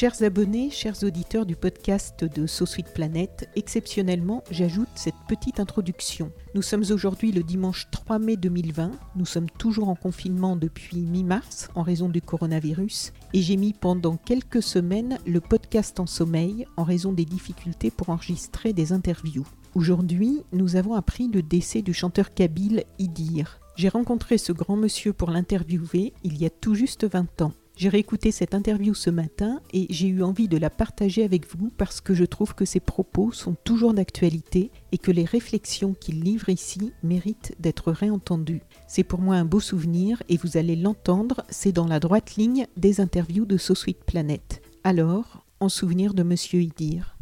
Chers abonnés, chers auditeurs du podcast de So Sweet Planet, exceptionnellement, j'ajoute cette petite introduction. Nous sommes aujourd'hui le dimanche 3 mai 2020. Nous sommes toujours en confinement depuis mi-mars en raison du coronavirus et j'ai mis pendant quelques semaines le podcast en sommeil en raison des difficultés pour enregistrer des interviews. Aujourd'hui, nous avons appris le décès du chanteur kabyle Idir. J'ai rencontré ce grand monsieur pour l'interviewer il y a tout juste 20 ans. J'ai réécouté cette interview ce matin et j'ai eu envie de la partager avec vous parce que je trouve que ses propos sont toujours d'actualité et que les réflexions qu'il livre ici méritent d'être réentendues. C'est pour moi un beau souvenir et vous allez l'entendre, c'est dans la droite ligne des interviews de So Sweet Planet. Alors, en souvenir de Monsieur Idir.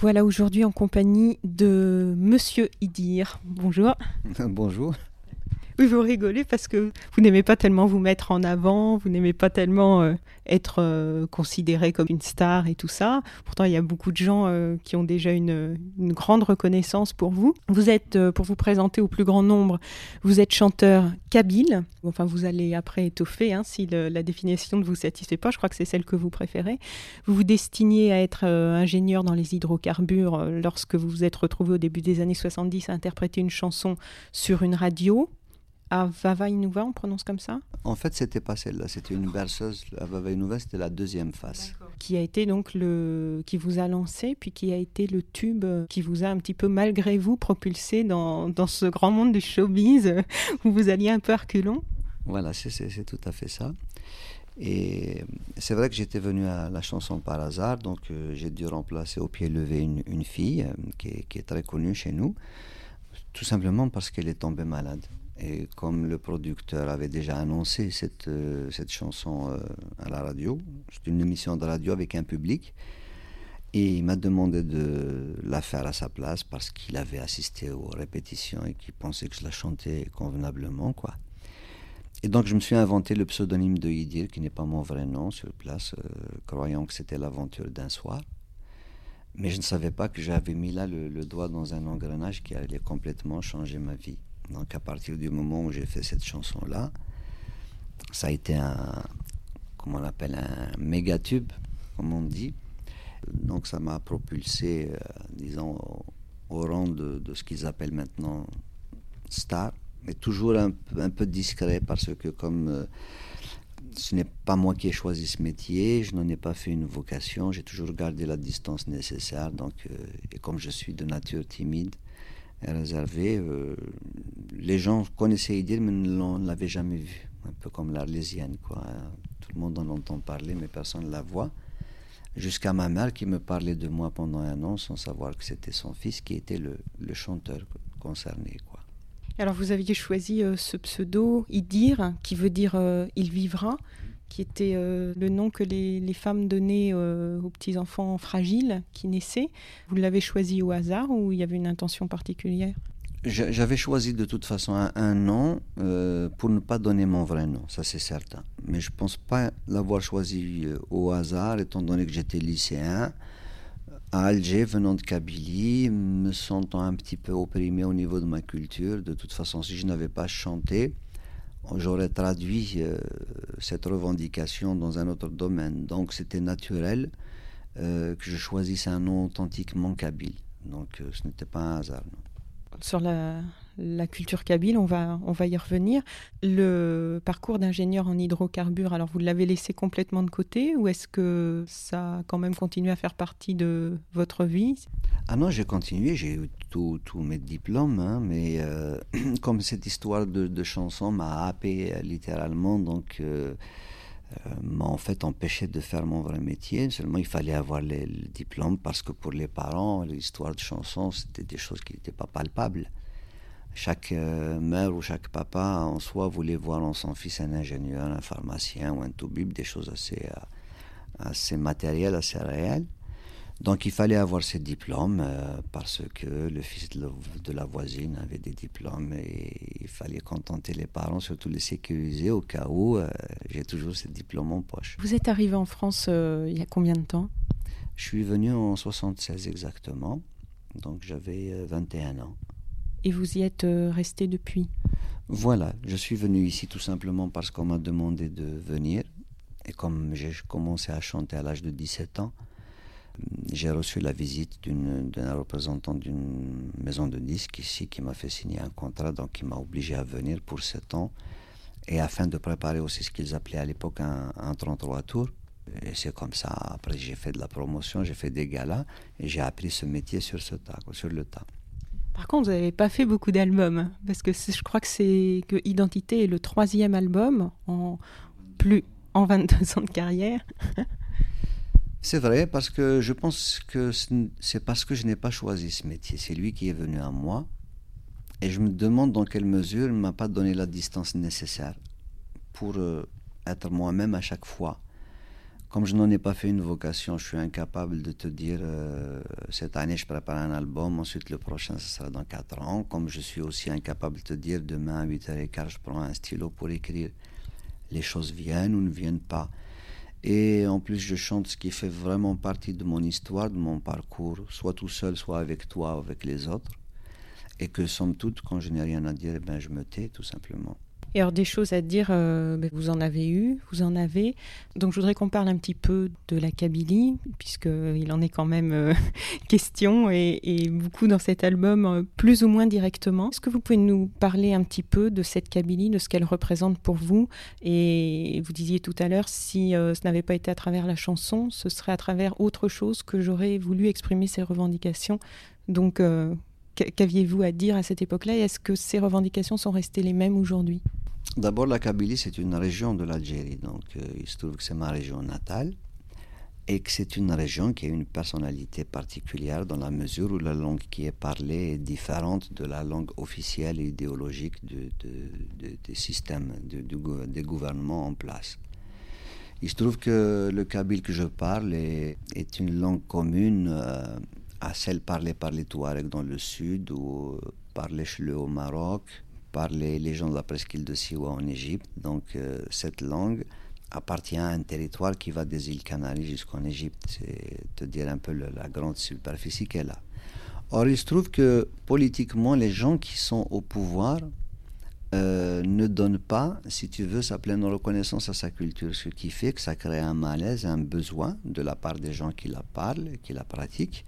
Voilà aujourd'hui en compagnie de Monsieur Idir. Bonjour. Bonjour. Vous rigolez parce que vous n'aimez pas tellement vous mettre en avant, vous n'aimez pas tellement euh, être euh, considéré comme une star et tout ça. Pourtant, il y a beaucoup de gens euh, qui ont déjà une, grande reconnaissance pour vous. Vous êtes, pour vous présenter au plus grand nombre, vous êtes chanteur kabyle. Enfin, vous allez après étoffer hein, si la définition ne vous satisfait pas. Je crois que c'est celle que vous préférez. Vous vous destiniez à être ingénieur dans les hydrocarbures lorsque vous vous êtes retrouvé au début des années 70 à interpréter une chanson sur une radio à Vava Inuva, on prononce comme ça? En fait, c'était pas celle-là, c'était une berceuse. À Vava Inuva, c'était la deuxième face. Qui a été donc le. qui vous a lancé, puis qui a été le tube qui vous a un petit peu, malgré vous, propulsé dans, dans ce grand monde du showbiz où vous alliez un peu reculons? Voilà, c'est tout à fait ça. Et c'est vrai que j'étais venu à la chanson par hasard, donc euh, j'ai dû remplacer au pied levé une, une fille euh, qui, est, qui est très connue chez nous, tout simplement parce qu'elle est tombée malade. Et comme le producteur avait déjà annoncé cette, euh, cette chanson euh, à la radio, c'est une émission de radio avec un public, et il m'a demandé de la faire à sa place parce qu'il avait assisté aux répétitions et qu'il pensait que je la chantais convenablement. quoi. Et donc je me suis inventé le pseudonyme de Idir, qui n'est pas mon vrai nom sur place, euh, croyant que c'était l'aventure d'un soir. Mais je ne savais pas que j'avais mis là le, le doigt dans un engrenage qui allait complètement changer ma vie. Donc à partir du moment où j'ai fait cette chanson-là, ça a été un, comment on appelle, un méga tube, comme on dit. Donc ça m'a propulsé, euh, disons, au, rang de, de ce qu'ils appellent maintenant star, mais toujours un, un, peu discret parce que comme euh, ce n'est pas moi qui ai choisi ce métier, je n'en ai pas fait une vocation, j'ai toujours gardé la distance nécessaire. Donc, euh, et comme je suis de nature timide, réservé. Euh, les gens connaissaient Idir, mais ne l'avaient jamais vu. Un peu comme l'Arlésienne, quoi. Tout le monde en entend parler, mais personne ne la voit. Jusqu'à ma mère qui me parlait de moi pendant un an sans savoir que c'était son fils qui était le, le chanteur concerné, quoi. Alors vous aviez choisi euh, ce pseudo Idir, qui veut dire euh, il vivra qui était euh, le nom que les, femmes donnaient euh, aux petits-enfants fragiles qui naissaient. Vous l'avez choisi au hasard ou il y avait une intention particulière? J'avais choisi de toute façon un, nom euh, pour ne pas donner mon vrai nom, ça c'est certain. Mais je ne pense pas l'avoir choisi au hasard, étant donné que j'étais lycéen à Alger, venant de Kabylie, me sentant un petit peu opprimé au niveau de ma culture. De toute façon, si je n'avais pas chanté, j'aurais traduit euh, cette revendication dans un autre domaine. Donc c'était naturel euh, que je choisisse un nom authentiquement kabyle. Donc euh, ce n'était pas un hasard. La culture kabyle, on va, on va y revenir. Le parcours d'ingénieur en hydrocarbures, alors vous l'avez laissé complètement de côté ou est-ce que ça a quand même continué à faire partie de votre vie? Ah non, j'ai continué, j'ai eu tous mes diplômes, hein, mais euh, comme cette histoire de, de chanson m'a happé euh, littéralement, donc... Euh, m'a en fait empêché de faire mon vrai métier. Seulement, il fallait avoir le, diplôme parce que pour les parents, l'histoire de chanson, c'était des choses qui n'étaient pas palpables. Chaque euh, mère ou chaque papa en soi voulait voir en son fils un ingénieur, un pharmacien ou un toubib, des choses assez, euh, assez matérielles, assez réelles. Donc il fallait avoir ces diplômes euh, parce que le fils de, la voisine avait des diplômes et il fallait contenter les parents, surtout les sécuriser au cas où euh, j'ai toujours ces diplômes en poche. Vous êtes arrivé en France euh, il y a combien de temps? Je suis venu en 76 exactement, donc j'avais 21 ans. Et vous y êtes resté depuis Voilà, je suis venu ici tout simplement parce qu'on m'a demandé de venir et comme j'ai commencé à chanter à l'âge de 17 ans, j'ai reçu la visite d'un représentant d'une maison de disques ici qui m'a fait signer un contrat, donc qui m'a obligé à venir pour 7 ans, et afin de préparer aussi ce qu'ils appelaient à l'époque un, 33 tours. Et c'est comme ça, après j'ai fait de la promotion, j'ai fait des galas, et j'ai appris ce métier sur, ce tas, sur le tas. Par contre, vous n'avez pas fait beaucoup d'albums, parce que je crois que c'est que Identité est le troisième album en plus en 22 ans de carrière. C'est vrai parce que je pense que c'est parce que je n'ai pas choisi ce métier. C'est lui qui est venu à moi. Et je me demande dans quelle mesure il ne m'a pas donné la distance nécessaire pour euh, être moi-même à chaque fois. Comme je n'en ai pas fait une vocation, je suis incapable de te dire euh, cette année je prépare un album, ensuite le prochain ce sera dans 4 ans. Comme je suis aussi incapable de te dire demain à 8h15 je prends un stylo pour écrire. Les choses viennent ou ne viennent pas. Et en plus, je chante ce qui fait vraiment partie de mon histoire, de mon parcours, soit tout seul, soit avec toi, avec les autres. Et que, somme toute, quand je n'ai rien à dire, eh ben, je me tais, tout simplement. Et alors des choses à dire, euh, ben, vous en avez eu, vous en avez. Donc je voudrais qu'on parle un petit peu de la Kabylie, puisqu'il en est quand même euh, question, et, beaucoup dans cet album, euh, plus ou moins directement. Est-ce que vous pouvez nous parler un petit peu de cette Kabylie, de ce qu'elle représente pour vous? Et vous disiez tout à l'heure, si ce n'avait pas été à travers la chanson, ce serait à travers autre chose que j'aurais voulu exprimer ces revendications. Donc qu'aviez-vous à dire à cette époque-là? Et est-ce que ces revendications sont restées les mêmes aujourd'hui? D'abord, la Kabylie, c'est une région de l'Algérie, donc euh, il se trouve que c'est ma région natale et que c'est une région qui a une personnalité particulière dans la mesure où la langue qui est parlée est différente de la langue officielle et idéologique de, des systèmes, des gouvernements en place. Il se trouve que le kabyle que je parle est, une langue commune euh, à celle parlée par les Touaregs dans le sud ou par les Chleux au Maroc, par les, gens de la presqu'île de Siwa en Égypte. Donc euh, cette langue appartient à un territoire qui va des îles Canaries jusqu'en Égypte. C'est te dire un peu la grande superficie qu'elle a. Or, il se trouve que politiquement, les gens qui sont au pouvoir euh, ne donnent pas, si tu veux, sa pleine reconnaissance à sa culture, ce qui fait que ça crée un malaise, un besoin de la part des gens qui la parlent, qui la pratiquent,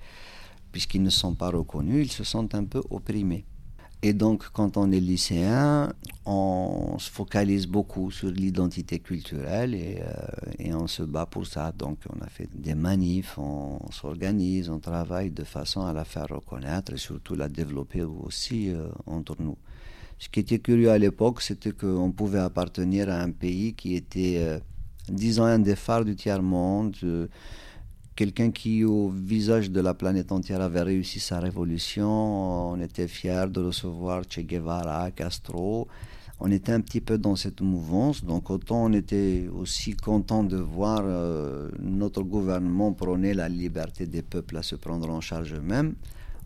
puisqu'ils ne sont pas reconnus, ils se sentent un peu opprimés. Et donc, quand on est lycéen, on se focalise beaucoup sur l'identité culturelle et, euh, et, on se bat pour ça. Donc, on a fait des manifs, on, s'organise, on travaille de façon à la faire reconnaître et surtout la développer aussi euh, entre nous. Ce qui était curieux à l'époque, c'était qu'on pouvait appartenir à un pays qui était, euh, disons, un des phares du tiers-monde quelqu'un qui, au visage de la planète entière, avait réussi sa révolution. On était fiers de recevoir Che Guevara, Castro. On était un petit peu dans cette mouvance, donc autant on était aussi content de voir euh, notre gouvernement prôner la liberté des peuples à se prendre en charge eux-mêmes,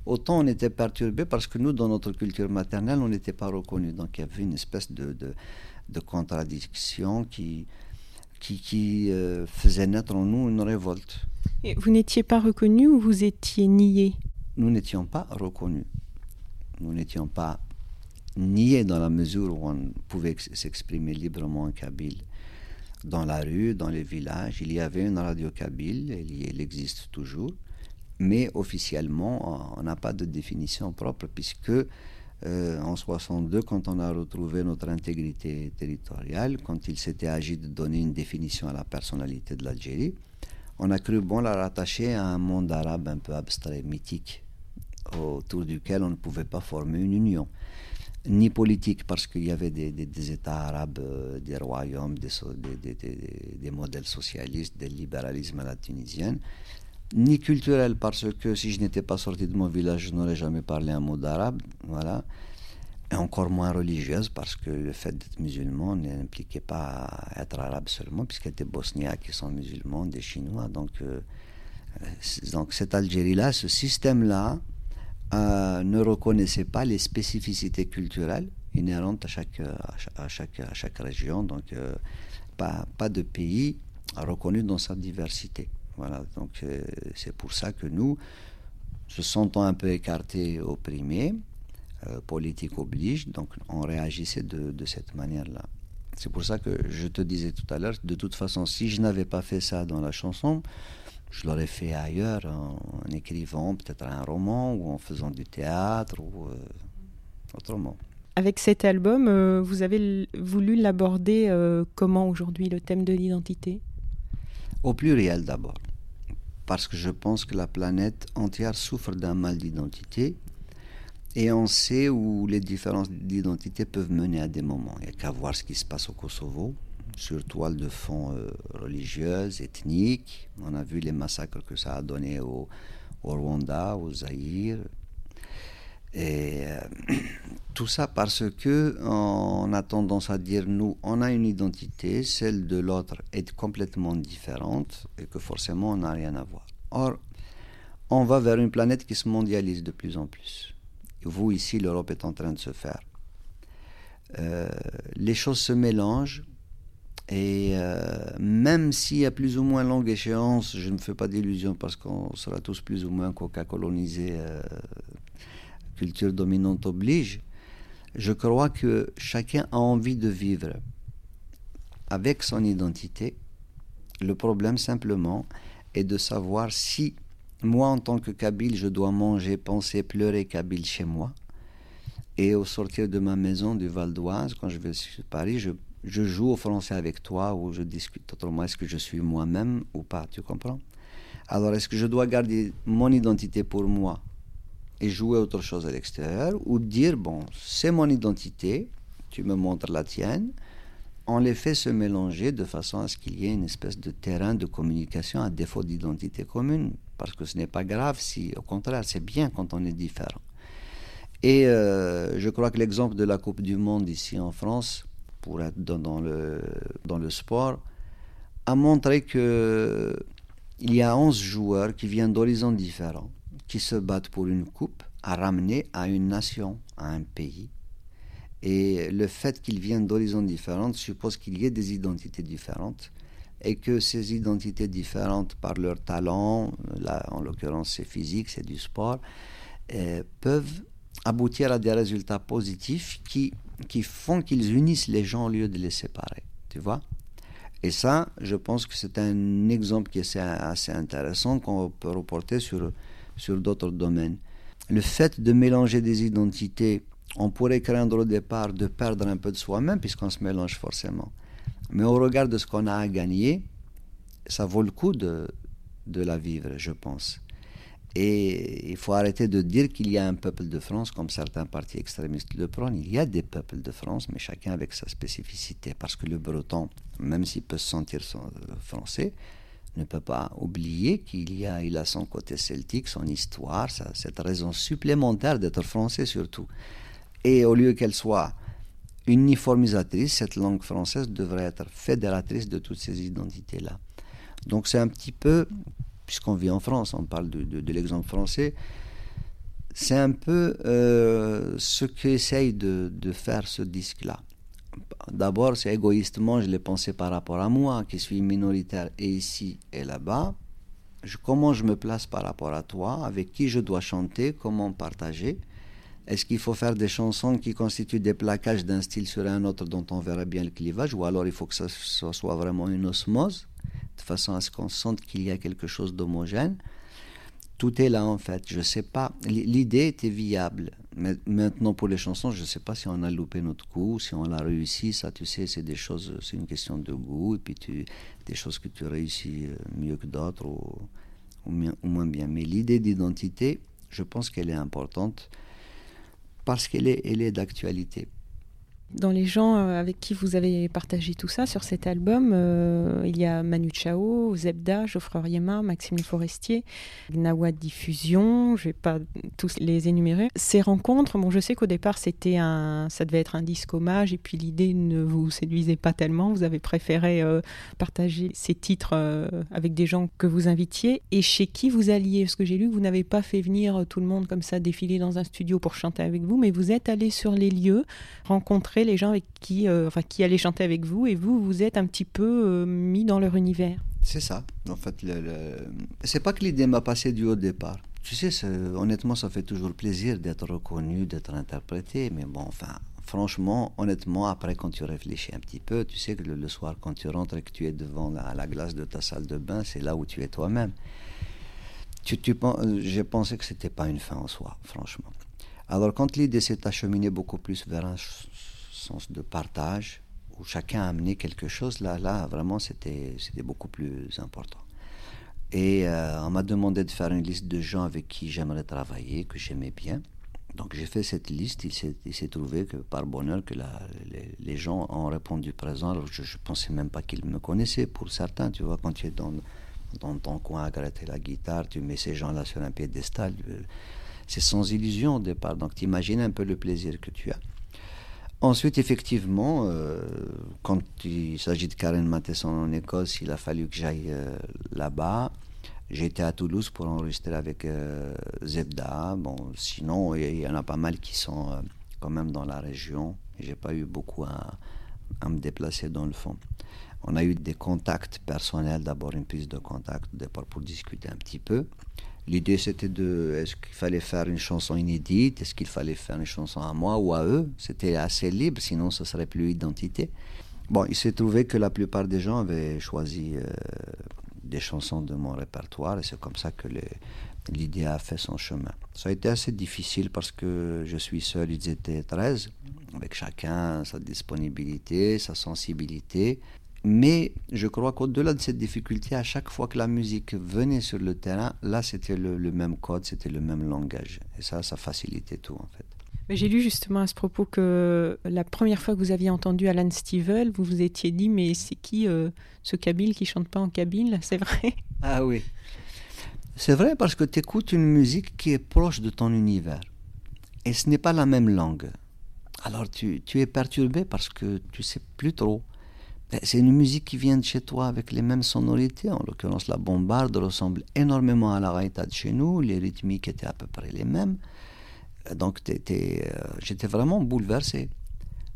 autant on était perturbé parce que nous, dans notre culture maternelle, on n'était pas reconnus. Donc il y avait une espèce de, de, de contradiction qui, qui, qui euh, faisait naître en nous une révolte. Vous n'étiez pas reconnu ou vous étiez nié Nous n'étions pas reconnus. Nous n'étions pas niés dans la mesure où on pouvait s'exprimer librement en kabyle. Dans la rue, dans les villages, il y avait une radio kabyle, elle, existe toujours, mais officiellement, on n'a pas de définition propre puisque euh, en 62, quand on a retrouvé notre intégrité territoriale, quand il s'était agi de donner une définition à la personnalité de l'Algérie, on a cru bon la rattacher à un monde arabe un peu abstrait, mythique, autour duquel on ne pouvait pas former une union. Ni politique, parce qu'il y avait des, États arabes, euh, des royaumes, des, des, modèles socialistes, des libéralismes à la tunisienne, ni culturel, parce que si je n'étais pas sorti de mon village, je n'aurais jamais parlé un mot d'arabe, voilà. Et encore moins religieuse, parce que le fait d'être musulman n'impliquait pas être arabe seulement, puisqu'il y a des Bosniaques qui sont musulmans, des Chinois. Donc, euh, donc cette Algérie-là, ce système-là, euh, ne reconnaissait pas les spécificités culturelles inhérentes à chaque, à chaque, à chaque, région. Donc, euh, pas, pas de pays reconnu dans sa diversité. Voilà, donc euh, c'est pour ça que nous, se sentant un peu écartés, opprimés, euh, politique oblige, donc on réagissait de, de cette manière-là. C'est pour ça que je te disais tout à l'heure, de toute façon, si je n'avais pas fait ça dans la chanson, je l'aurais fait ailleurs, en, écrivant peut-être un roman ou en faisant du théâtre ou euh, autrement. Avec cet album, vous avez voulu l'aborder comment aujourd'hui, le thème de l'identité? Au pluriel d'abord, parce que je pense que la planète entière souffre d'un mal d'identité et on sait où les différences d'identité peuvent mener à des moments. Il n'y a qu'à voir ce qui se passe au Kosovo, sur toile de fond euh, religieuse, ethnique. On a vu les massacres que ça a donné au, Rwanda, au Zaïre, et euh, tout ça parce que on a tendance à dire nous, on a une identité, celle de l'autre est complètement différente et que forcément on n'a rien à voir. Or, on va vers une planète qui se mondialise de plus en plus. Vous ici, l'Europe est en train de se faire. Euh, les choses se mélangent et euh, même si à plus ou moins longue échéance, je ne fais pas d'illusions parce qu'on sera tous plus ou moins coca colonisés culture dominante oblige, je crois que chacun a envie de vivre avec son identité. Le problème simplement est de savoir si moi en tant que Kabyle je dois manger, penser, pleurer Kabyle chez moi. Et au sortir de ma maison du Val d'Oise, quand je vais sur Paris, je, je, joue au français avec toi ou je discute autrement. Est-ce que je suis moi-même ou pas Tu comprends? Alors est-ce que je dois garder mon identité pour moi et jouer autre chose à l'extérieur, ou dire, bon, c'est mon identité, tu me montres la tienne, on les fait se mélanger de façon à ce qu'il y ait une espèce de terrain de communication à défaut d'identité commune, parce que ce n'est pas grave si, au contraire, c'est bien quand on est différent. Et euh, je crois que l'exemple de la Coupe du Monde ici en France, pour être dans, le, dans le sport, a montré que il y a 11 joueurs qui viennent d'horizons différents qui se battent pour une coupe à ramener à une nation, à un pays. Et le fait qu'ils viennent d'horizons différents suppose qu'il y ait des identités différentes et que ces identités différentes, par leur talent, là en l'occurrence c'est physique, c'est du sport, euh, peuvent aboutir à des résultats positifs qui, qui font qu'ils unissent les gens au lieu de les séparer. Tu vois? Et ça, je pense que c'est un exemple qui est assez intéressant qu'on peut reporter sur sur d'autres domaines. Le fait de mélanger des identités, on pourrait craindre au départ de perdre un peu de soi-même puisqu'on se mélange forcément. Mais au regard de ce qu'on a à gagner, ça vaut le coup de, de la vivre, je pense. Et il faut arrêter de dire qu'il y a un peuple de France, comme certains partis extrémistes le prônent. Il y a des peuples de France, mais chacun avec sa spécificité. Parce que le breton, même s'il peut se sentir français, ne peut pas oublier qu'il y a, il a son côté celtique, son histoire, cette raison supplémentaire d'être français surtout. Et au lieu qu'elle soit uniformisatrice, cette langue française devrait être fédératrice de toutes ces identités-là. Donc c'est un petit peu, puisqu'on vit en France, on parle de, l'exemple français, c'est un peu euh, ce qu'essaye de, de faire ce disque-là. D'abord, c'est égoïstement, je l'ai pensé par rapport à moi, qui suis minoritaire et ici et là-bas. comment je me place par rapport à toi, avec qui je dois chanter, comment partager? Est-ce qu'il faut faire des chansons qui constituent des plaquages d'un style sur un autre dont on verra bien le clivage, ou alors il faut que ça, soit vraiment une osmose, de façon à ce qu'on sente qu'il y a quelque chose d'homogène? Tout est là en fait. Je sais pas. L'idée était viable, Mais maintenant, pour les chansons, je ne sais pas si on a loupé notre coup, si on l'a réussi. Ça, tu sais, c'est des choses, c'est une question de goût. Et puis, des choses que tu réussis euh, mieux que d'autres ou, ou, moins bien. Mais l'idée d'identité, je pense qu'elle est importante parce qu'elle est, elle d'actualité. Dans les gens euh, avec qui vous avez partagé tout ça sur cet album, euh, il y a Manu Chao, Zebda, Geoffrey Riema, Maxime Forestier, Nawad Diffusion, je ne vais pas tous les énumérer. Ces rencontres, bon, je sais qu'au départ, c'était un, ça devait être un disque hommage, et puis l'idée ne vous séduisait pas tellement. Vous avez préféré euh, partager ces titres avec des gens que vous invitiez. Et chez qui vous alliez? Parce que j'ai lu vous n'avez pas fait venir tout le monde comme ça défiler dans un studio pour chanter avec vous, mais vous êtes allé sur les lieux, rencontrer les gens avec qui, euh, enfin, qui allaient chanter avec vous, et vous, vous êtes un petit peu euh, mis dans leur univers. C'est ça. En fait, le, c'est pas que l'idée m'a passé du haut départ. Tu sais, honnêtement, ça fait toujours plaisir d'être reconnu, d'être interprété, mais bon, enfin, franchement, honnêtement, après, quand tu réfléchis un petit peu, tu sais que le, soir, quand tu rentres et que tu es devant la, la glace de ta salle de bain, c'est là où tu es toi-même. Tu, tu, j'ai pensé que c'était pas une fin en soi, franchement. Alors, quand l'idée s'est acheminée beaucoup plus vers un sens de partage, où chacun a amené quelque chose, là, là vraiment, c'était beaucoup plus important. Et euh, on m'a demandé de faire une liste de gens avec qui j'aimerais travailler, que j'aimais bien. Donc j'ai fait cette liste, il s'est trouvé que par bonheur que les, gens ont répondu présent. Alors je ne pensais même pas qu'ils me connaissaient pour certains, tu vois, quand tu es dans, dans ton coin à gratter la guitare, tu mets ces gens-là sur un piédestal, euh, c'est sans illusion au départ. Donc tu imagines un peu le plaisir que tu as. Ensuite, effectivement, euh, quand il s'agit de Karen Matheson en Écosse, il a fallu que j'aille euh, là-bas. J'étais à Toulouse pour enregistrer avec euh, Zebda. Bon, sinon, il y, en a pas mal qui sont quand même dans la région. J'ai pas eu beaucoup à, à, me déplacer dans le fond. On a eu des contacts personnels, d'abord une prise de contact, d'abord pour discuter un petit peu. L'idée c'était de est-ce qu'il fallait faire une chanson inédite, est-ce qu'il fallait faire une chanson à moi ou à eux? C'était assez libre, sinon ce serait plus identité. Bon, il s'est trouvé que la plupart des gens avaient choisi euh, des chansons de mon répertoire et c'est comme ça que l'idée a fait son chemin. Ça a été assez difficile parce que je suis seul, ils étaient 13, avec chacun sa disponibilité, sa sensibilité. Mais je crois qu'au-delà de cette difficulté, à chaque fois que la musique venait sur le terrain, là, c'était le, même code, c'était le même langage. Et ça, ça facilitait tout, en fait. J'ai lu justement à ce propos que la première fois que vous aviez entendu Alan Stivell, vous vous étiez dit, mais c'est qui euh, ce Kabyle qui chante pas en Kabyle C'est vrai? Ah oui. C'est vrai parce que tu écoutes une musique qui est proche de ton univers. Et ce n'est pas la même langue. Alors tu, tu es perturbé parce que tu sais plus trop. Ben, c'est une musique qui vient de chez toi avec les mêmes sonorités. En l'occurrence, la bombarde ressemble énormément à la raïta de chez nous. Les rythmiques étaient à peu près les mêmes. Donc, euh, j'étais vraiment bouleversé.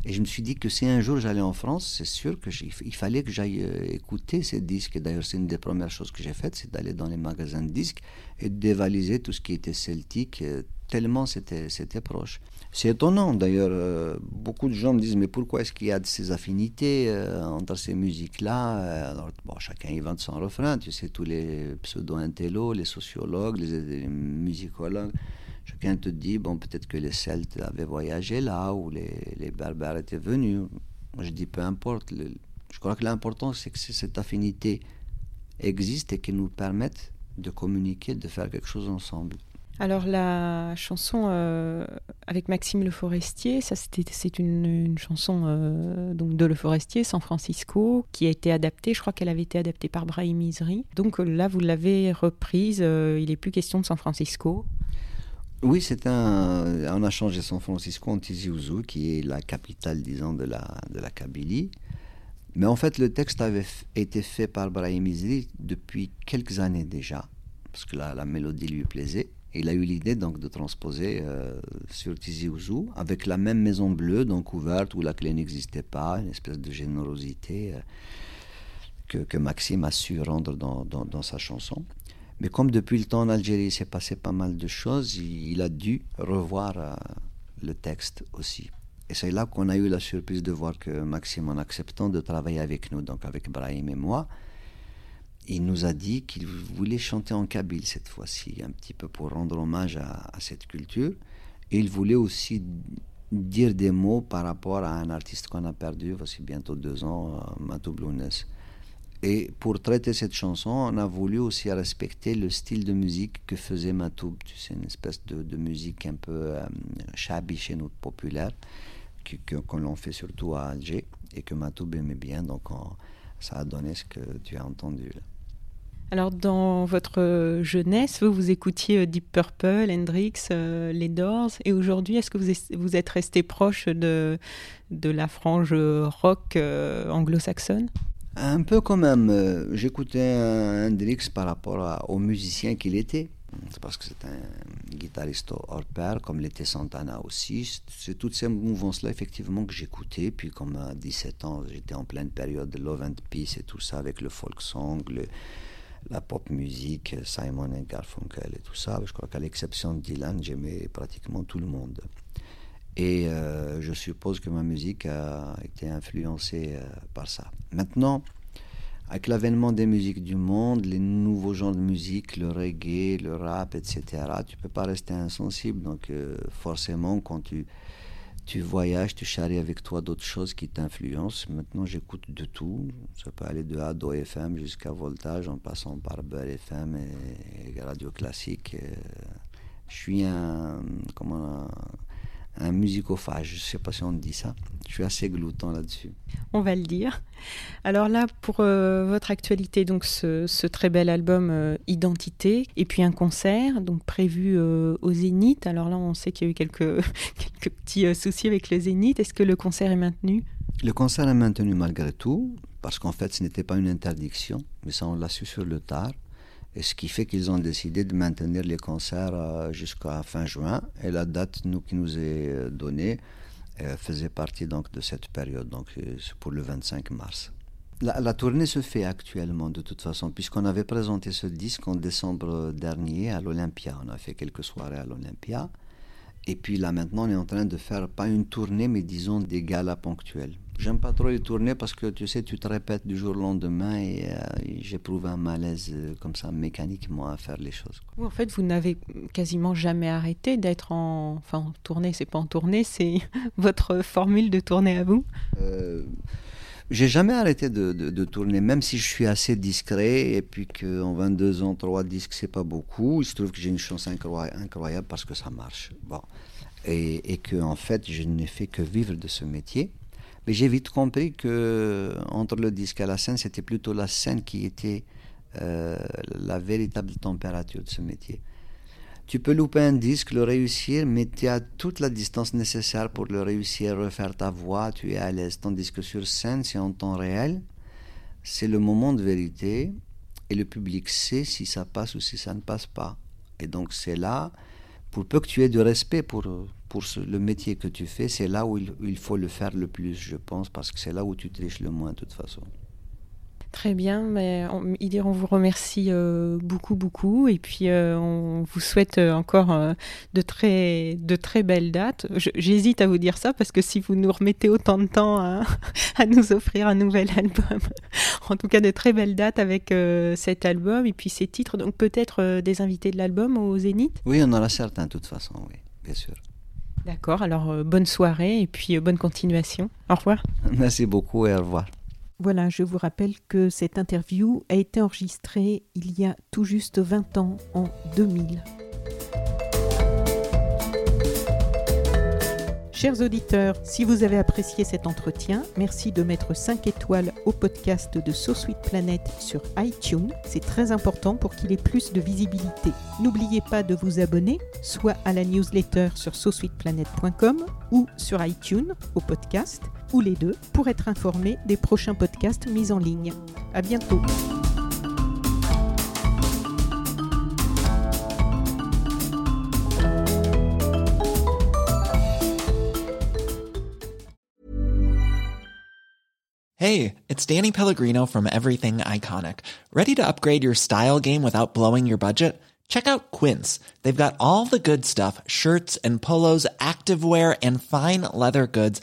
Et je me suis dit que si un jour j'allais en France, c'est sûr qu'il fallait que j'aille euh, écouter ces disques. D'ailleurs, c'est une des premières choses que j'ai faites, c'est d'aller dans les magasins de disques et de dévaliser tout ce qui était celtique, euh, tellement c'était proche. C'est étonnant d'ailleurs. Euh, beaucoup de gens me disent mais pourquoi est-ce qu'il y a ces affinités euh, entre ces musiques-là euh, Alors, bon, Chacun invente son refrain. Tu sais, tous les pseudo-intellos, les sociologues, les, musicologues, chacun te dit bon, peut-être que les Celtes avaient voyagé là ou les, les Berbères étaient venus. Moi, je dis peu importe. je crois que l'important, c'est que cette affinité existe et qu'elle nous permette de communiquer, de faire quelque chose ensemble. Alors la chanson euh, avec Maxime Le Forestier, ça c'est une, chanson euh, donc de Le Forestier, San Francisco, qui a été adaptée. Je crois qu'elle avait été adaptée par Brahim Isri. Donc euh, là vous l'avez reprise. il n'est plus question de San Francisco. Oui, c'est un. On a changé San Francisco en Tizi Ouzou, qui est la capitale, disons, de la de la Kabylie. Mais en fait, le texte avait été fait par Brahim Isri depuis quelques années déjà, parce que la mélodie lui plaisait il a eu l'idée donc de transposer euh, sur Tizi Ouzou avec la même maison bleue, donc ouverte, où la clé n'existait pas, une espèce de générosité euh, que, que, Maxime a su rendre dans, dans, sa chanson. Mais comme depuis le temps en Algérie s'est passé pas mal de choses, il, a dû revoir euh, le texte aussi. Et c'est là qu'on a eu la surprise de voir que Maxime, en acceptant de travailler avec nous, donc avec Brahim et moi, il nous a dit qu'il voulait chanter en kabyle cette fois-ci, un petit peu pour rendre hommage à, cette culture. Et il voulait aussi dire des mots par rapport à un artiste qu'on a perdu, voici bientôt deux ans, euh, Matou Blounes. Et pour traiter cette chanson, on a voulu aussi respecter le style de musique que faisait Matoub. C'est une espèce de, musique un peu euh, chez nous, populaire, qu'on l'on fait surtout à Alger et que Matoub aimait bien. Donc ça a donné ce que tu as entendu là. Alors, dans votre jeunesse, vous, vous écoutiez euh, Deep Purple, Hendrix, euh, les Doors, et aujourd'hui, est-ce que vous, êtes resté proche de, de la frange rock euh, anglo-saxonne? Un peu quand même. J'écoutais Hendrix par rapport au musicien qu'il était. C'est parce que c'est un guitariste hors pair, comme l'était Santana aussi. C'est toutes ces mouvances-là, effectivement, que j'écoutais. Puis, comme à 17 ans, j'étais en pleine période de Love and Peace et tout ça, avec le folk song, la pop musique, Simon et Garfunkel et tout ça. Je crois qu'à l'exception de Dylan, j'aimais pratiquement tout le monde. Et euh, je suppose que ma musique a été influencée euh, par ça. Maintenant, avec l'avènement des musiques du monde, les nouveaux genres de musique, le reggae, le rap, etc., tu peux pas rester insensible. Donc euh, forcément, quand tu tu voyages, tu charries avec toi d'autres choses qui t'influencent. Maintenant, j'écoute de tout. Ça peut aller de Ado FM jusqu'à Voltage, en passant par Beurre FM et, Radio Classique. Euh, je suis un, comment, un musicophage, je ne sais pas si on dit ça. Je suis assez glouton là-dessus. On va le dire. Alors là, pour euh, votre actualité, donc ce, très bel album euh, Identité, et puis un concert donc prévu euh, au Zénith. Alors là, on sait qu'il y a eu quelques, quelques petits soucis avec le Zénith. Est-ce que le concert est maintenu? Le concert est maintenu malgré tout, parce qu'en fait, ce n'était pas une interdiction, mais ça, on l'a su sur le tard. Et ce qui fait qu'ils ont décidé de maintenir les concerts euh, jusqu'à fin juin. Et la date nous, qui nous est euh, donnée euh, faisait partie donc de cette période. Donc pour le 25 mars. La, tournée se fait actuellement de toute façon, puisqu'on avait présenté ce disque en décembre dernier à l'Olympia. On a fait quelques soirées à l'Olympia. Et puis là maintenant, on est en train de faire pas une tournée, mais disons des galas ponctuels. J'aime pas trop les tournées parce que tu sais, tu te répètes du jour au lendemain et, euh, j'éprouve un malaise euh, comme ça mécaniquement à faire les choses. en fait, vous n'avez quasiment jamais arrêté d'être en, enfin, en tournée. C'est pas en tournée, c'est votre formule de tournée à vous? Euh, j'ai jamais arrêté de, tourner, même si je suis assez discret et puis qu'en 22 ans, 3 disques, c'est pas beaucoup. Il se trouve que j'ai une chance incroyable parce que ça marche. Bon. Et, et que, en fait, je n'ai fait que vivre de ce métier. Mais j'ai vite compris que entre le disque et la scène, c'était plutôt la scène qui était euh, la véritable température de ce métier. Tu peux louper un disque, le réussir, mais tu as toute la distance nécessaire pour le réussir, refaire ta voix, tu es à l'aise. Tandis que sur scène, c'est en temps réel, c'est le moment de vérité, et le public sait si ça passe ou si ça ne passe pas. Et donc c'est là, pour peu que tu aies de respect pour, pour le métier que tu fais, c'est là où il, faut le faire le plus, je pense, parce que c'est là où tu triches le moins de toute façon. Très bien, mais on, on vous remercie euh, beaucoup, beaucoup, et puis euh, on vous souhaite euh, encore de, très, de très belles dates. J'hésite à vous dire ça parce que si vous nous remettez autant de temps à, à nous offrir un nouvel album, en tout cas de très belles dates avec cet album et puis ces titres, donc peut-être des invités de l'album au Zénith? Oui, on en a certains de toute façon, oui, bien sûr. D'accord, alors bonne soirée et puis bonne continuation. Au revoir. Merci beaucoup et au revoir. Voilà, je vous rappelle que cette interview a été enregistrée il y a tout juste 20 ans, en 2000. Chers auditeurs, si vous avez apprécié cet entretien, merci de mettre 5 étoiles au podcast de So Sweet Planet sur iTunes. C'est très important pour qu'il ait plus de visibilité. N'oubliez pas de vous abonner, soit à la newsletter sur sosweetplanet.com ou sur iTunes au podcast, ou les deux, pour être informé des prochains podcasts mis en ligne. À bientôt! Hey, it's Danny Pellegrino from Everything Iconic. Ready to upgrade your style game without blowing your budget? Check out Quince. They've got all the good stuff shirts and polos, activewear, and fine leather goods,